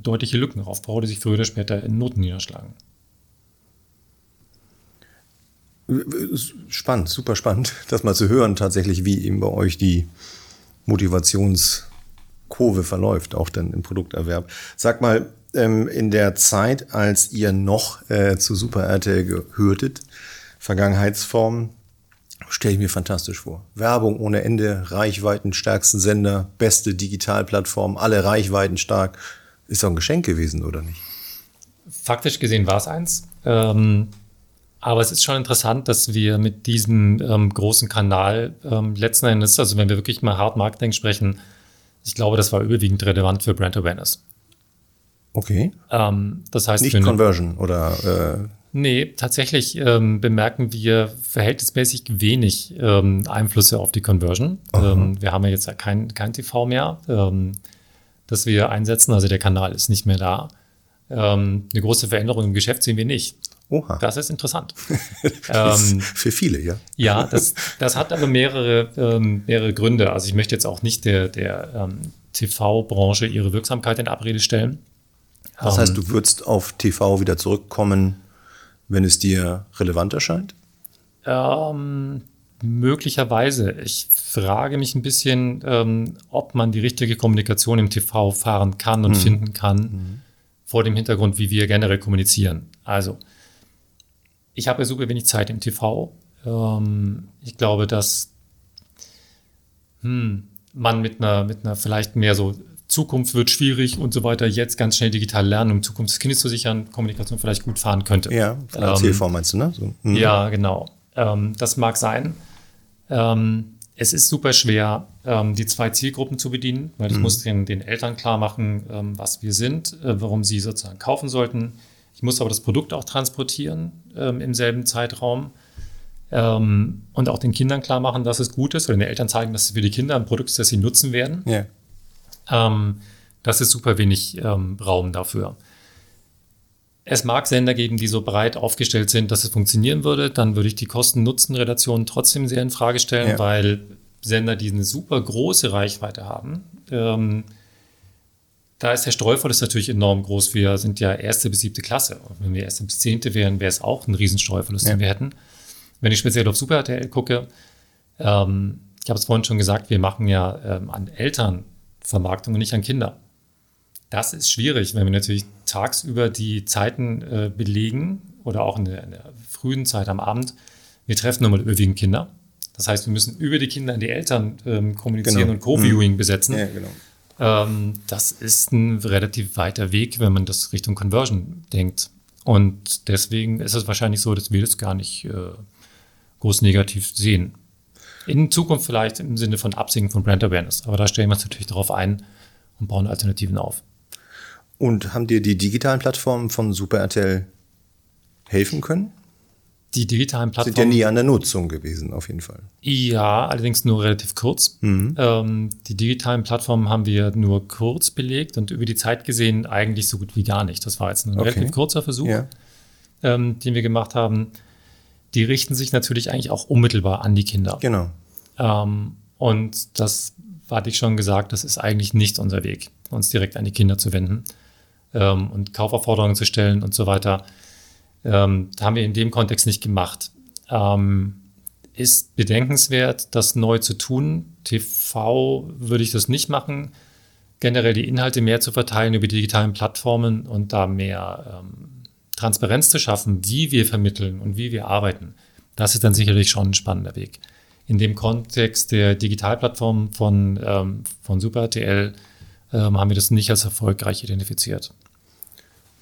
deutliche Lücken aufbaue, die sich früher oder später in Noten niederschlagen. Spannend, super spannend, das mal zu hören, tatsächlich, wie eben bei euch die Motivationskurve verläuft, auch dann im Produkterwerb. Sag mal, ähm, in der Zeit, als ihr noch äh, zu Super RTL gehörtet, Vergangenheitsform, Stelle ich mir fantastisch vor. Werbung ohne Ende, Reichweiten, stärksten Sender, beste Digitalplattform, alle Reichweiten stark. Ist doch ein Geschenk gewesen, oder nicht? Faktisch gesehen war es eins. Ähm, aber es ist schon interessant, dass wir mit diesem ähm, großen Kanal ähm, letzten Endes, also wenn wir wirklich mal Hard Marketing sprechen, ich glaube, das war überwiegend relevant für Brand Awareness. Okay. Ähm, das heißt, nicht Conversion oder äh Nee, tatsächlich ähm, bemerken wir verhältnismäßig wenig ähm, Einflüsse auf die Conversion. Ähm, wir haben ja jetzt kein, kein TV mehr, ähm, das wir einsetzen. Also der Kanal ist nicht mehr da. Ähm, eine große Veränderung im Geschäft sehen wir nicht. Oha. Das ist interessant. ähm, für viele, ja. Ja, das, das hat aber mehrere, ähm, mehrere Gründe. Also ich möchte jetzt auch nicht der, der ähm, TV-Branche ihre Wirksamkeit in Abrede stellen. Das heißt, du würdest auf TV wieder zurückkommen, wenn es dir relevant erscheint? Ähm, möglicherweise. Ich frage mich ein bisschen, ähm, ob man die richtige Kommunikation im TV fahren kann und mhm. finden kann, mhm. vor dem Hintergrund, wie wir generell kommunizieren. Also, ich habe ja super wenig Zeit im TV. Ähm, ich glaube, dass hm, man mit einer, mit einer vielleicht mehr so Zukunft wird schwierig und so weiter, jetzt ganz schnell digital lernen, um Zukunft des Kindes zu sichern, Kommunikation vielleicht gut fahren könnte. Ja, ähm, meinst du, ne? So, hm. Ja, genau. Ähm, das mag sein. Ähm, es ist super schwer, ähm, die zwei Zielgruppen zu bedienen, weil ich mhm. muss den, den Eltern klar machen, ähm, was wir sind, äh, warum sie sozusagen kaufen sollten. Ich muss aber das Produkt auch transportieren ähm, im selben Zeitraum und auch den Kindern klar machen, dass es gut ist oder den Eltern zeigen, dass es für die Kinder ein Produkt ist, das sie nutzen werden. Ja. Ähm, das ist super wenig ähm, Raum dafür. Es mag Sender geben, die so breit aufgestellt sind, dass es funktionieren würde. Dann würde ich die Kosten-Nutzen-Relation trotzdem sehr in Frage stellen, ja. weil Sender, die eine super große Reichweite haben, ähm, da ist der Streuverlust natürlich enorm groß. Wir sind ja erste bis siebte Klasse. wenn wir erste bis zehnte wären, wäre es auch ein Riesenstreuverlust, ja. den wir hätten. Wenn ich speziell auf Super RTL gucke, ähm, ich habe es vorhin schon gesagt, wir machen ja ähm, an Eltern Vermarktung und nicht an Kinder. Das ist schwierig, wenn wir natürlich tagsüber die Zeiten äh, belegen oder auch in der, in der, frühen Zeit am Abend. Wir treffen nur mal überwiegend Kinder. Das heißt, wir müssen über die Kinder an die Eltern ähm, kommunizieren genau. und Co-Viewing mhm. besetzen. Ja, genau. Ähm, das ist ein relativ weiter Weg, wenn man das Richtung Conversion denkt. Und deswegen ist es wahrscheinlich so, dass wir das gar nicht äh, groß negativ sehen. In Zukunft vielleicht im Sinne von Absinken von Brand Awareness. Aber da stellen wir uns natürlich darauf ein und bauen Alternativen auf. Und haben dir die digitalen Plattformen von Super RTL helfen können? Die digitalen Plattformen. Sind ja nie an der Nutzung gewesen, auf jeden Fall. Ja, allerdings nur relativ kurz. Mhm. Ähm, die digitalen Plattformen haben wir nur kurz belegt und über die Zeit gesehen eigentlich so gut wie gar nicht. Das war jetzt ein okay. relativ kurzer Versuch, ja. ähm, den wir gemacht haben. Die richten sich natürlich eigentlich auch unmittelbar an die Kinder. Genau. Ähm, und das hatte ich schon gesagt, das ist eigentlich nicht unser Weg, uns direkt an die Kinder zu wenden ähm, und Kaufaufforderungen zu stellen und so weiter. Ähm, haben wir in dem Kontext nicht gemacht. Ähm, ist bedenkenswert, das neu zu tun. TV würde ich das nicht machen. Generell die Inhalte mehr zu verteilen über die digitalen Plattformen und da mehr ähm, Transparenz zu schaffen, wie wir vermitteln und wie wir arbeiten. Das ist dann sicherlich schon ein spannender Weg. In dem Kontext der Digitalplattform von, ähm, von SuperRTL ähm, haben wir das nicht als erfolgreich identifiziert.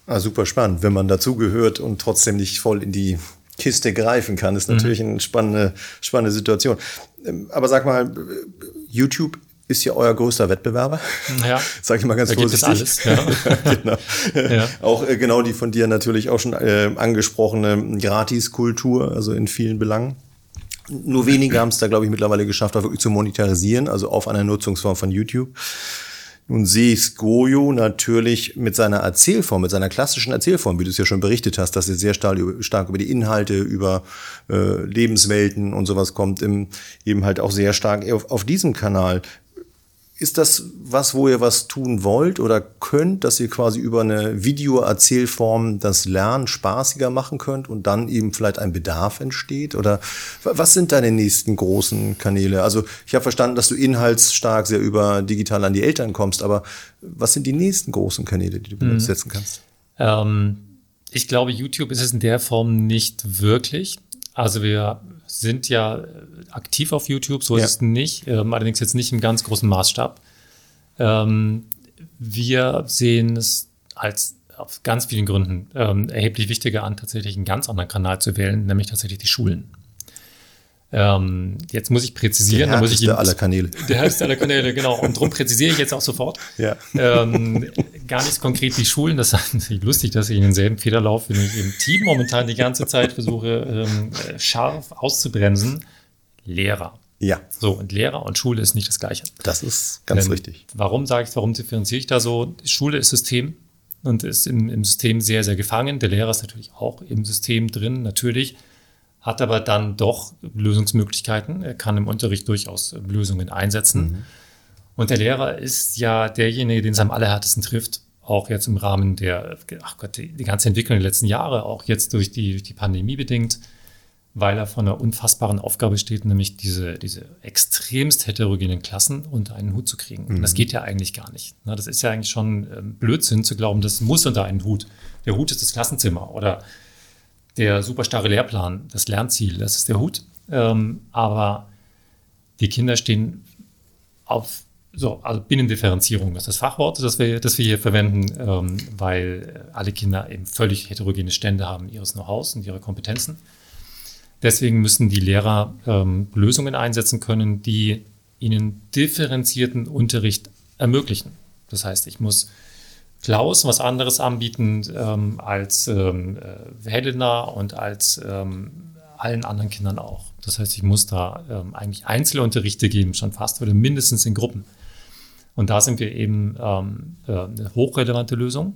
Ah, super spannend. Wenn man dazugehört und trotzdem nicht voll in die Kiste greifen kann, ist natürlich mhm. eine spannende, spannende Situation. Ähm, aber sag mal, YouTube ist ja euer größter Wettbewerber. Ja. Sag ich mal ganz da vorsichtig. Gibt es alles, ja. genau. Ja. Auch äh, genau die von dir natürlich auch schon äh, angesprochene Gratiskultur, also in vielen Belangen. Nur wenige haben es da, glaube ich, mittlerweile geschafft, auch wirklich zu monetarisieren, also auf einer Nutzungsform von YouTube. Nun sehe ich Goyo natürlich mit seiner Erzählform, mit seiner klassischen Erzählform, wie du es ja schon berichtet hast, dass er sehr stark, stark über die Inhalte, über äh, Lebenswelten und sowas kommt, im, eben halt auch sehr stark auf, auf diesem Kanal. Ist das was, wo ihr was tun wollt oder könnt, dass ihr quasi über eine Videoerzählform das Lernen spaßiger machen könnt und dann eben vielleicht ein Bedarf entsteht? Oder was sind deine nächsten großen Kanäle? Also ich habe verstanden, dass du inhaltsstark sehr über digital an die Eltern kommst, aber was sind die nächsten großen Kanäle, die du mhm. setzen kannst? Ähm, ich glaube, YouTube ist es in der Form nicht wirklich. Also wir sind ja äh, aktiv auf YouTube, so ja. ist es nicht, ähm, allerdings jetzt nicht im ganz großen Maßstab. Ähm, wir sehen es als aus ganz vielen Gründen ähm, erheblich wichtiger an, tatsächlich einen ganz anderen Kanal zu wählen, nämlich tatsächlich die Schulen. Ähm, jetzt muss ich präzisieren. Der muss ich eben, aller Kanäle. Der härteste aller Kanäle, genau. Und darum präzisiere ich jetzt auch sofort. Ja. Ähm, gar nicht konkret die Schulen. Das ist natürlich lustig, dass ich in denselben Federlauf, wenn ich im Team momentan die ganze Zeit versuche, ähm, scharf auszubremsen. Lehrer. Ja. So, und Lehrer und Schule ist nicht das Gleiche. Das ist ganz ähm, richtig. Warum sage ich, warum differenziere ich da so? Schule ist System und ist im, im System sehr, sehr gefangen. Der Lehrer ist natürlich auch im System drin, natürlich hat aber dann doch Lösungsmöglichkeiten. Er kann im Unterricht durchaus Lösungen einsetzen. Mhm. Und der Lehrer ist ja derjenige, den es am allerhärtesten trifft, auch jetzt im Rahmen der, ach Gott, die, die ganze Entwicklung der letzten Jahre, auch jetzt durch die, durch die Pandemie bedingt, weil er vor einer unfassbaren Aufgabe steht, nämlich diese, diese extremst heterogenen Klassen unter einen Hut zu kriegen. Mhm. Und das geht ja eigentlich gar nicht. das ist ja eigentlich schon ähm, Blödsinn zu glauben, das muss unter einen Hut. Der Hut ist das Klassenzimmer oder der super starre Lehrplan, das Lernziel, das ist der Hut. Ähm, aber die Kinder stehen auf so, also Binnendifferenzierung ist das Fachwort, das wir, das wir hier verwenden, ähm, weil alle Kinder eben völlig heterogene Stände haben ihres Know-hows und ihrer Kompetenzen. Deswegen müssen die Lehrer ähm, Lösungen einsetzen können, die ihnen differenzierten Unterricht ermöglichen. Das heißt, ich muss Klaus was anderes anbieten ähm, als ähm, äh, Helena und als ähm, allen anderen Kindern auch. Das heißt, ich muss da ähm, eigentlich Einzelunterrichte geben, schon fast oder mindestens in Gruppen. Und da sind wir eben ähm, äh, eine hochrelevante Lösung,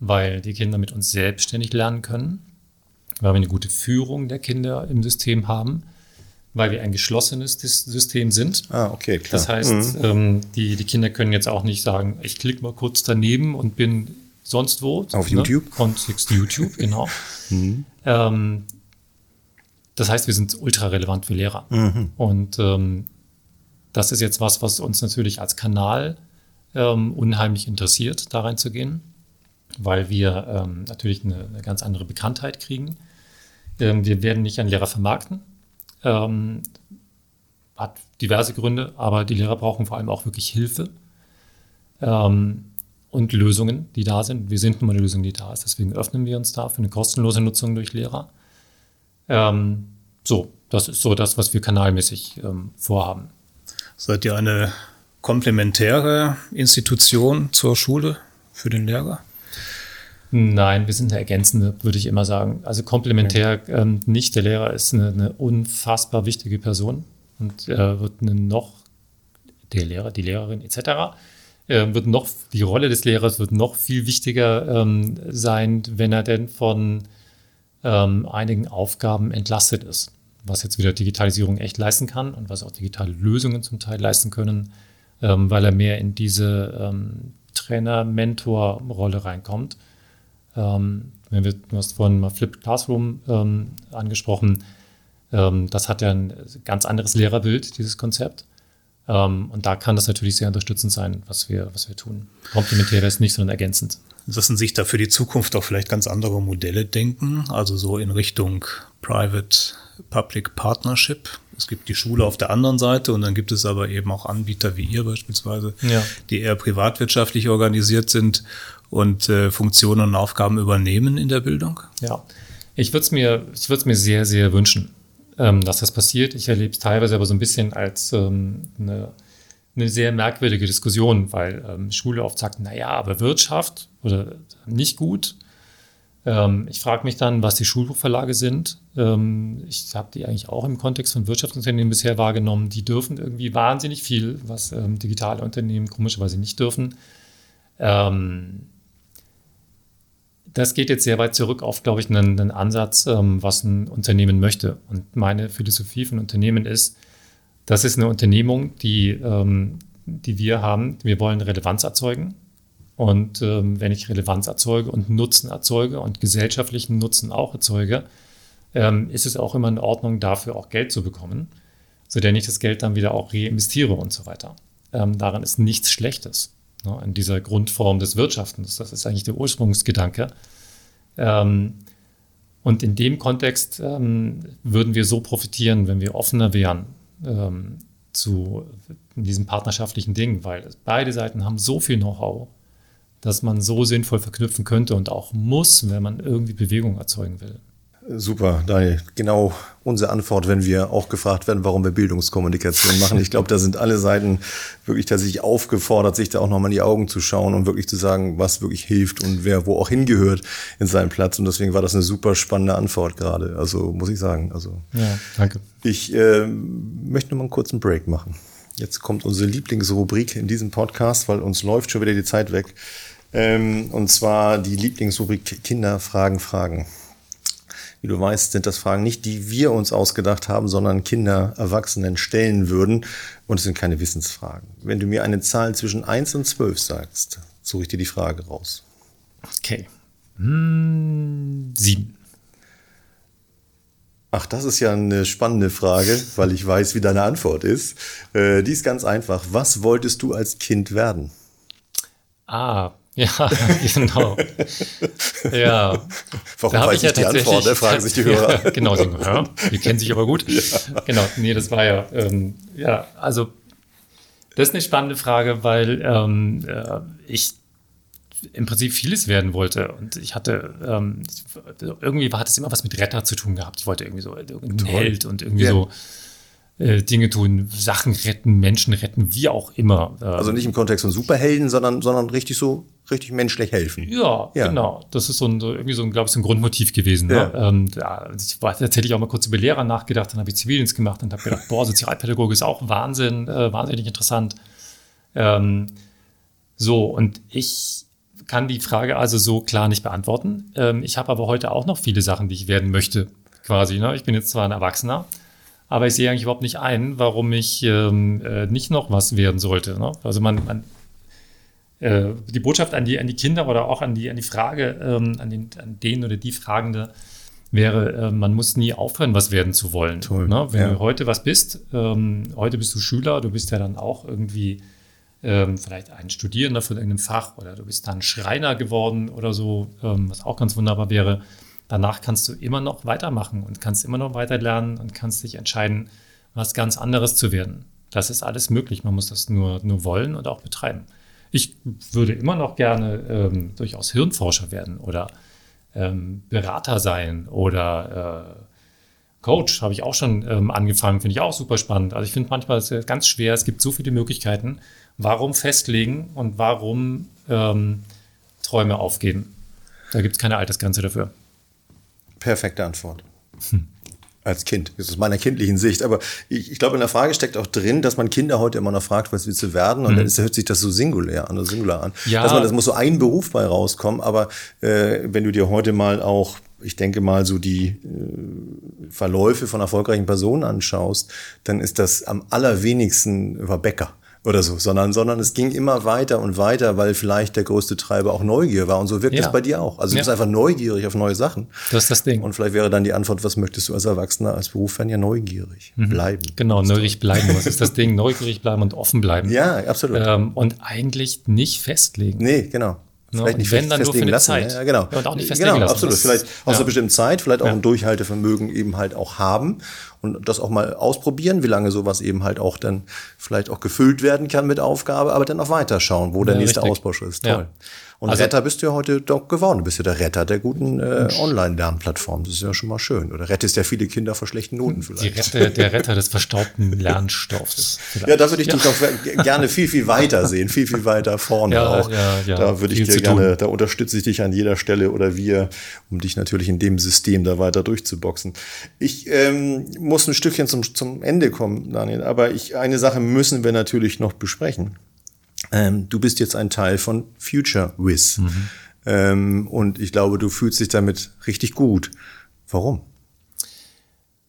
weil die Kinder mit uns selbstständig lernen können, weil wir eine gute Führung der Kinder im System haben weil wir ein geschlossenes System sind. Ah, okay, klar. Das heißt, mhm. ähm, die, die Kinder können jetzt auch nicht sagen, ich klicke mal kurz daneben und bin sonst wo. Auf ne? YouTube? Kontext YouTube, genau. Mhm. Ähm, das heißt, wir sind ultra relevant für Lehrer. Mhm. Und ähm, das ist jetzt was, was uns natürlich als Kanal ähm, unheimlich interessiert, da reinzugehen, weil wir ähm, natürlich eine, eine, ganz andere Bekanntheit kriegen. Ähm, wir werden nicht an Lehrer vermarkten, ähm, hat diverse Gründe, aber die Lehrer brauchen vor allem auch wirklich Hilfe ähm, und Lösungen, die da sind. Wir sind nun mal eine Lösung, die da ist. Deswegen öffnen wir uns da für eine kostenlose Nutzung durch Lehrer. Ähm, so, das ist so das, was wir kanalmäßig ähm, vorhaben. Seid ihr eine komplementäre Institution zur Schule für den Lehrer? Nein, wir sind eine ergänzende, würde ich immer sagen. Also komplementär okay. ähm, nicht. Der Lehrer ist eine, eine unfassbar wichtige Person und äh, wird eine noch, der Lehrer, die Lehrerin etc., äh, wird noch, die Rolle des Lehrers wird noch viel wichtiger ähm, sein, wenn er denn von ähm, einigen Aufgaben entlastet ist. Was jetzt wieder Digitalisierung echt leisten kann und was auch digitale Lösungen zum Teil leisten können, ähm, weil er mehr in diese ähm, Trainer-Mentor-Rolle reinkommt. Ähm, wenn wir, du hast vorhin mal Flipped Classroom ähm, angesprochen. Ähm, das hat ja ein ganz anderes Lehrerbild, dieses Konzept. Ähm, und da kann das natürlich sehr unterstützend sein, was wir, was wir tun. Komplementär ist nicht, sondern ergänzend. Lassen sich da für die Zukunft auch vielleicht ganz andere Modelle denken, also so in Richtung Private-Public Partnership. Es gibt die Schule auf der anderen Seite und dann gibt es aber eben auch Anbieter wie ihr beispielsweise, ja. die eher privatwirtschaftlich organisiert sind und äh, Funktionen und Aufgaben übernehmen in der Bildung? Ja, ich würde es mir, ich würde es mir sehr, sehr wünschen, ähm, dass das passiert. Ich erlebe es teilweise aber so ein bisschen als ähm, eine, eine sehr merkwürdige Diskussion, weil ähm, Schule oft sagt, naja, aber Wirtschaft oder nicht gut. Ähm, ich frage mich dann, was die Schulbuchverlage sind. Ähm, ich habe die eigentlich auch im Kontext von Wirtschaftsunternehmen bisher wahrgenommen. Die dürfen irgendwie wahnsinnig viel, was ähm, digitale Unternehmen komischerweise nicht dürfen. Ähm, das geht jetzt sehr weit zurück auf, glaube ich, einen, einen Ansatz, ähm, was ein Unternehmen möchte. Und meine Philosophie von Unternehmen ist, das ist eine Unternehmung, die, ähm, die wir haben. Wir wollen Relevanz erzeugen. Und ähm, wenn ich Relevanz erzeuge und Nutzen erzeuge und gesellschaftlichen Nutzen auch erzeuge, ähm, ist es auch immer in Ordnung, dafür auch Geld zu bekommen, so denn ich das Geld dann wieder auch reinvestiere und so weiter. Ähm, daran ist nichts Schlechtes ne, in dieser Grundform des Wirtschaftens. Das ist eigentlich der Ursprungsgedanke. Ähm, und in dem Kontext ähm, würden wir so profitieren, wenn wir offener wären ähm, zu diesem partnerschaftlichen Ding, weil beide Seiten haben so viel Know-how, dass man so sinnvoll verknüpfen könnte und auch muss, wenn man irgendwie Bewegung erzeugen will. Super, Daniel. Genau unsere Antwort, wenn wir auch gefragt werden, warum wir Bildungskommunikation machen. Ich glaube, da sind alle Seiten wirklich tatsächlich aufgefordert, sich da auch nochmal in die Augen zu schauen und wirklich zu sagen, was wirklich hilft und wer wo auch hingehört in seinem Platz. Und deswegen war das eine super spannende Antwort gerade. Also muss ich sagen. Also ja, danke. Ich äh, möchte noch mal einen kurzen Break machen. Jetzt kommt unsere Lieblingsrubrik in diesem Podcast, weil uns läuft schon wieder die Zeit weg. Ähm, und zwar die Lieblingsrubrik Kinder fragen Fragen. Wie du weißt, sind das Fragen nicht, die wir uns ausgedacht haben, sondern Kinder Erwachsenen stellen würden. Und es sind keine Wissensfragen. Wenn du mir eine Zahl zwischen 1 und 12 sagst, suche ich dir die Frage raus. Okay. Hm, sieben. Ach, das ist ja eine spannende Frage, weil ich weiß, wie deine Antwort ist. Äh, die ist ganz einfach. Was wolltest du als Kind werden? Ah, ja, genau. ja. Warum da weiß ich, ja die Antwort, da fragen sich die Hörer. Ja, genau, sie, ja, die kennen sich aber gut. Ja. Genau, nee, das war ja, ähm, ja, also das ist eine spannende Frage, weil ähm, äh, ich im Prinzip vieles werden wollte. Und ich hatte, ähm, irgendwie hat es immer was mit Retter zu tun gehabt. Ich wollte irgendwie so ein Held und irgendwie so äh, Dinge tun, Sachen retten, Menschen retten, wie auch immer. Also nicht im Kontext von Superhelden, sondern, sondern richtig so, richtig menschlich helfen. Ja, ja. genau. Das ist so ein, irgendwie so ein, glaube ich, so ein Grundmotiv gewesen. Ne? Ja. Ne? Ähm, ja, ich war tatsächlich auch mal kurz über Lehrer nachgedacht, dann habe ich Zivildienst gemacht und habe gedacht, boah, Sozialpädagogik ist auch Wahnsinn, äh, wahnsinnig interessant. Ähm, so, und ich kann die Frage also so klar nicht beantworten. Ähm, ich habe aber heute auch noch viele Sachen, die ich werden möchte, quasi. Ne? Ich bin jetzt zwar ein Erwachsener, aber ich sehe eigentlich überhaupt nicht ein, warum ich ähm, äh, nicht noch was werden sollte. Ne? Also man, man äh, die Botschaft an die, an die Kinder oder auch an die, an die Frage, ähm, an, den, an den oder die Fragende wäre, äh, man muss nie aufhören, was werden zu wollen. Toll. Ne? Wenn ja. du heute was bist, ähm, heute bist du Schüler, du bist ja dann auch irgendwie ähm, vielleicht ein Studierender von irgendeinem Fach oder du bist dann Schreiner geworden oder so, ähm, was auch ganz wunderbar wäre danach kannst du immer noch weitermachen und kannst immer noch weiter lernen und kannst dich entscheiden, was ganz anderes zu werden. Das ist alles möglich. Man muss das nur, nur wollen und auch betreiben. Ich würde immer noch gerne ähm, durchaus Hirnforscher werden oder ähm, Berater sein oder äh, Coach habe ich auch schon ähm, angefangen, finde ich auch super spannend. Also ich finde manchmal ist es ganz schwer, es gibt so viele Möglichkeiten. Warum festlegen und warum ähm, Träume aufgeben? Da gibt es keine Altersgrenze dafür. Perfekte Antwort. Hm als Kind. Das ist aus meiner kindlichen Sicht. Aber ich, ich glaube, in der Frage steckt auch drin, dass man Kinder heute immer noch fragt, was willst du werden? Und mhm. dann ist, hört sich das so singulär an, oder singular an. Ja. Dass man, das muss so ein Beruf bei rauskommen. Aber äh, wenn du dir heute mal auch, ich denke mal, so die äh, Verläufe von erfolgreichen Personen anschaust, dann ist das am allerwenigsten über Bäcker oder so, sondern, sondern es ging immer weiter und weiter, weil vielleicht der größte Treiber auch Neugier war. Und so wirkt ja. es bei dir auch. Also du ja. bist einfach neugierig auf neue Sachen. Das ist das Ding. Und vielleicht wäre dann die Antwort, was möchtest du als Erwachsener, als Beruf werden ja neugierig mhm. bleiben. Genau, neugierig bleiben. Was ist das Ding? Neugierig bleiben und offen bleiben. Ja, absolut. Ähm, und eigentlich nicht festlegen. Nee, genau. Ne? Vielleicht nicht wenn dann nur für eine lassen. Zeit. Ja, genau. Und auch nicht festlegen genau, lassen. absolut. Vielleicht aus ja. einer bestimmten Zeit, vielleicht auch ja. ein Durchhaltevermögen eben halt auch haben und das auch mal ausprobieren, wie lange sowas eben halt auch dann vielleicht auch gefüllt werden kann mit Aufgabe, aber dann auch weiterschauen, wo der nächste richtig. Ausbauschritt ist. Toll. Und also, Retter bist du ja heute doch geworden. Du bist ja der Retter der guten äh, Online-Lernplattform. Das ist ja schon mal schön. Oder rettest ja viele Kinder vor schlechten Noten vielleicht. Retter, der Retter des verstaubten Lernstoffs. Vielleicht. Ja, da würde ich ja. dich doch gerne viel, viel weiter sehen. Viel, viel weiter vorne ja, auch. Ja, ja, da würde ich dir gerne, tun. da unterstütze ich dich an jeder Stelle oder wir, um dich natürlich in dem System da weiter durchzuboxen. Ich ähm, muss ein Stückchen zum, zum Ende kommen, Daniel. Aber ich, eine Sache müssen wir natürlich noch besprechen ähm, du bist jetzt ein Teil von Future Wiz. Mhm. Ähm, und ich glaube, du fühlst dich damit richtig gut. Warum?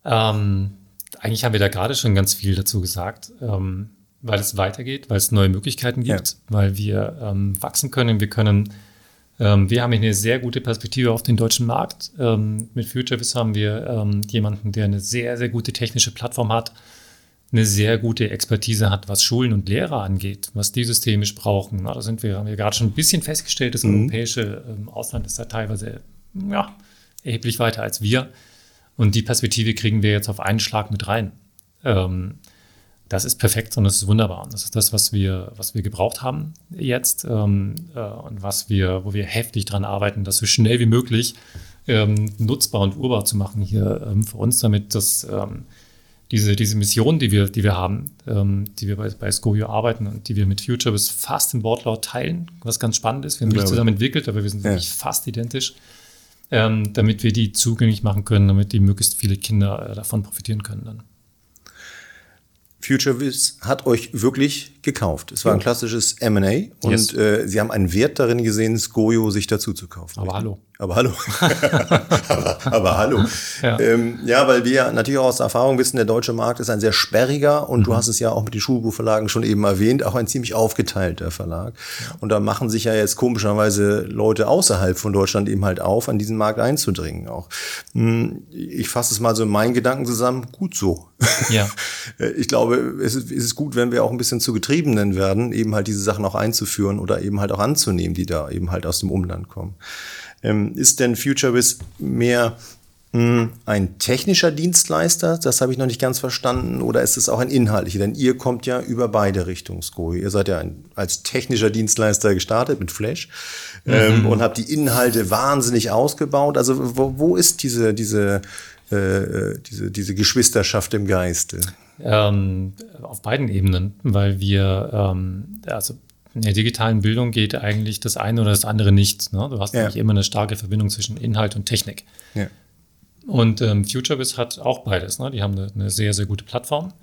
Ähm, eigentlich haben wir da gerade schon ganz viel dazu gesagt, ähm, weil es weitergeht, weil es neue Möglichkeiten gibt, ja. weil wir ähm, wachsen können. Wir können, ähm, wir haben eine sehr gute Perspektive auf den deutschen Markt. mit FutureWiz haben wir jemanden, der eine sehr, sehr gute technische Plattform hat, eine sehr gute Expertise hat, was Schulen und Lehrer angeht, was die systemisch brauchen. da sind wir, haben wir gerade schon ein bisschen festgestellt, das mhm. europäische ähm, Ausland ist da teilweise ja, erheblich weiter als wir. Und die Perspektive kriegen wir jetzt auf einen Schlag mit rein. Ähm, das ist perfekt und das ist wunderbar. Und das ist das, was wir, was wir gebraucht haben jetzt ähm, äh, und was wir, wo wir heftig dran arbeiten, das so schnell wie möglich ähm, nutzbar und urbar zu machen hier ähm, für uns, damit das ähm, diese, diese Mission, die wir, die wir haben, ähm, die wir bei, bei Scoio arbeiten und die wir mit Future bis fast im Wortlaut teilen, was ganz spannend ist. Wir haben nicht zusammen entwickelt, aber wir sind ja. wirklich fast identisch, ähm, damit wir die zugänglich machen können, damit die möglichst viele Kinder äh, davon profitieren können dann. FutureWiz hat euch wirklich gekauft. Es war ein klassisches M&A und yes. äh, sie haben einen Wert darin gesehen, Skojo sich dazu zu kaufen. Aber hallo. Aber hallo. aber, aber, hallo. Ja. Ähm, ja. weil wir natürlich auch aus Erfahrung wissen, der deutsche Markt ist ein sehr sperriger und mhm. du hast es ja auch mit den Schulbuchverlagen schon eben erwähnt, auch ein ziemlich aufgeteilter Verlag. Und da machen sich ja jetzt komischerweise Leute außerhalb von Deutschland eben halt auf, an diesen Markt einzudringen auch. Hm, ich fasse es mal so in meinen Gedanken zusammen, gut so. Ja. Ich glaube, es ist gut, wenn wir auch ein bisschen zu Getriebenen werden, eben halt diese Sachen auch einzuführen oder eben halt auch anzunehmen, die da eben halt aus dem Umland kommen. Ähm, ist denn FutureWiz mehr mh, hm, ein technischer Dienstleister? Das habe ich noch nicht ganz verstanden. Oder ist es auch ein inhaltlicher? Denn ihr kommt ja über beide Richtungen, Skoy. Ihr seid ja ein, als technischer Dienstleister gestartet mit Flash ähm, mhm. und habt die Inhalte wahnsinnig ausgebaut. Also wo, wo ist diese, diese, äh, äh diese, diese Geschwisterschaft im Geiste? Ähm, auf beiden Ebenen, weil wir, ähm, also in der digitalen Bildung geht eigentlich das eine oder das andere nicht. Ne? Du hast ja. eigentlich immer eine starke Verbindung zwischen Inhalt und Technik. Ja. Und ähm, FutureBiz hat auch beides. Ne? Die haben eine, eine, sehr, sehr gute Plattform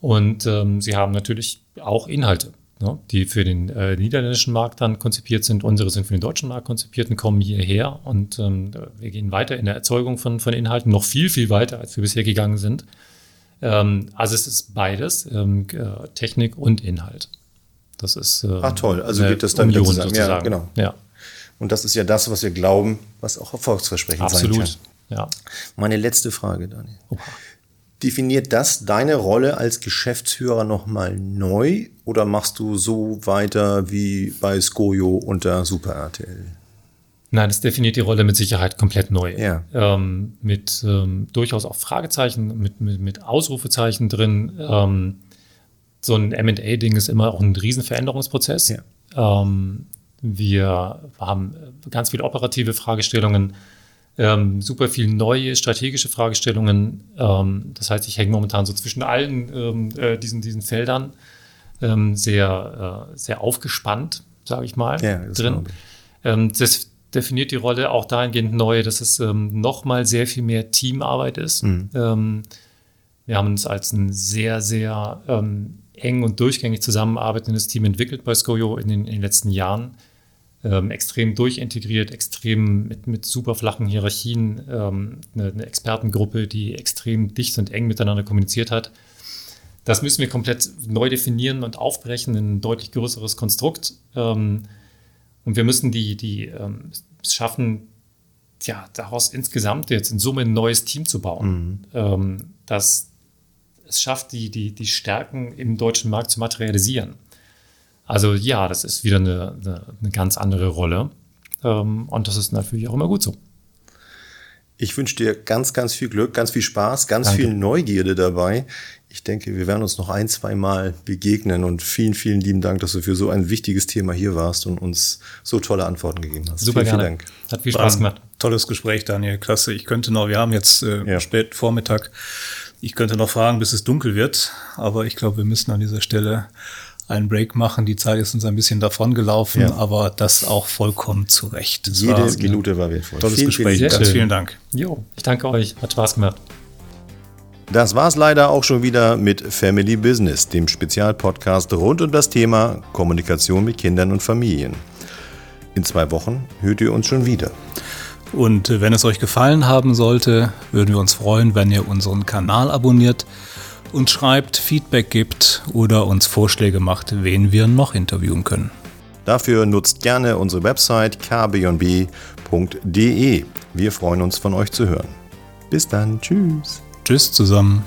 und ähm, sie haben natürlich auch Inhalte, ne? die für den äh, niederländischen Markt dann konzipiert sind. Unsere sind für den deutschen Markt konzipiert und kommen hierher und ähm, wir gehen weiter in der Erzeugung von, von Inhalten, noch viel, viel weiter, als wir bisher gegangen sind. Ähm, also es ist beides, ähm, äh, Technik und Inhalt. Das ist. Ähm, Ach toll, also geht das dann Union zusammen. Sozusagen. Ja, genau. Ja. Und das ist ja das, was wir glauben, was auch erfolgsversprechend Absolut. sein kann. Ja. Meine letzte Frage, Daniel. Oha. Definiert das deine Rolle als Geschäftsführer nochmal neu oder machst du so weiter wie bei Skojo unter Super RTL? Nein, das definiert die Rolle mit Sicherheit komplett neu. Ja. Ähm, mit ähm, durchaus auch Fragezeichen, mit, mit, mit Ausrufezeichen drin. Ähm, so ein MA-Ding ist immer auch ein Riesenveränderungsprozess. Ja. Ähm, wir haben ganz viele operative Fragestellungen, ähm, super viele neue strategische Fragestellungen. Ähm, das heißt, ich hänge momentan so zwischen allen äh, diesen, diesen Feldern sehr, äh, sehr aufgespannt, sage ich mal, ja, drin. Das definiert die Rolle auch dahingehend neu, dass es ähm, nochmal sehr viel mehr Teamarbeit ist. Mhm. Ähm, wir haben uns als ein sehr, sehr ähm, eng und durchgängig zusammenarbeitendes Team entwickelt bei Skojo in den, in den letzten Jahren. Ähm, extrem durchintegriert, extrem mit, mit super flachen Hierarchien, ähm, eine, eine, Expertengruppe, die extrem dicht und eng miteinander kommuniziert hat. Das müssen wir komplett neu definieren und aufbrechen in ein deutlich größeres Konstrukt. Ähm, und wir müssen die, die ähm, schaffen, ja, daraus insgesamt jetzt in Summe ein neues Team zu bauen, mhm. ähm, das es schafft, die, die, die Stärken im deutschen Markt zu materialisieren. Also ja, das ist wieder eine, eine, eine ganz andere Rolle. Ähm, und das ist natürlich auch immer gut so. Ich wünsche dir ganz, ganz viel Glück, ganz viel Spaß, ganz Danke. viel Neugierde dabei. Ich denke, wir werden uns noch ein, zwei Mal begegnen und vielen, vielen lieben Dank, dass du für so ein wichtiges Thema hier warst und uns so tolle Antworten gegeben hast. Super vielen. Vielen Dank. Hat viel Spaß gemacht. Tolles Gespräch, Daniel. Klasse. Ich könnte noch, wir haben jetzt äh, ja. spät Vormittag. Ich könnte noch fragen, bis es dunkel wird, aber ich glaube, wir müssen an dieser Stelle einen Break machen. Die Zeit ist uns ein bisschen davon gelaufen, ja. aber das auch vollkommen zu Recht. Das Jede war Minute war wertvoll. Tolles vielen, Gespräch. Vielen, Ganz vielen Dank. Jo, ich danke euch. Hat Spaß gemacht. Das war's leider auch schon wieder mit Family Business, dem Spezialpodcast rund um das Thema Kommunikation mit Kindern und Familien. In zwei Wochen hört ihr uns schon wieder. Und wenn es euch gefallen haben sollte, würden wir uns freuen, wenn ihr unseren Kanal abonniert, uns schreibt, Feedback gibt oder uns Vorschläge macht, wen wir noch interviewen können. Dafür nutzt gerne unsere Website kbnb.de. Wir freuen uns von euch zu hören. Bis dann, tschüss. Tschüss zusammen.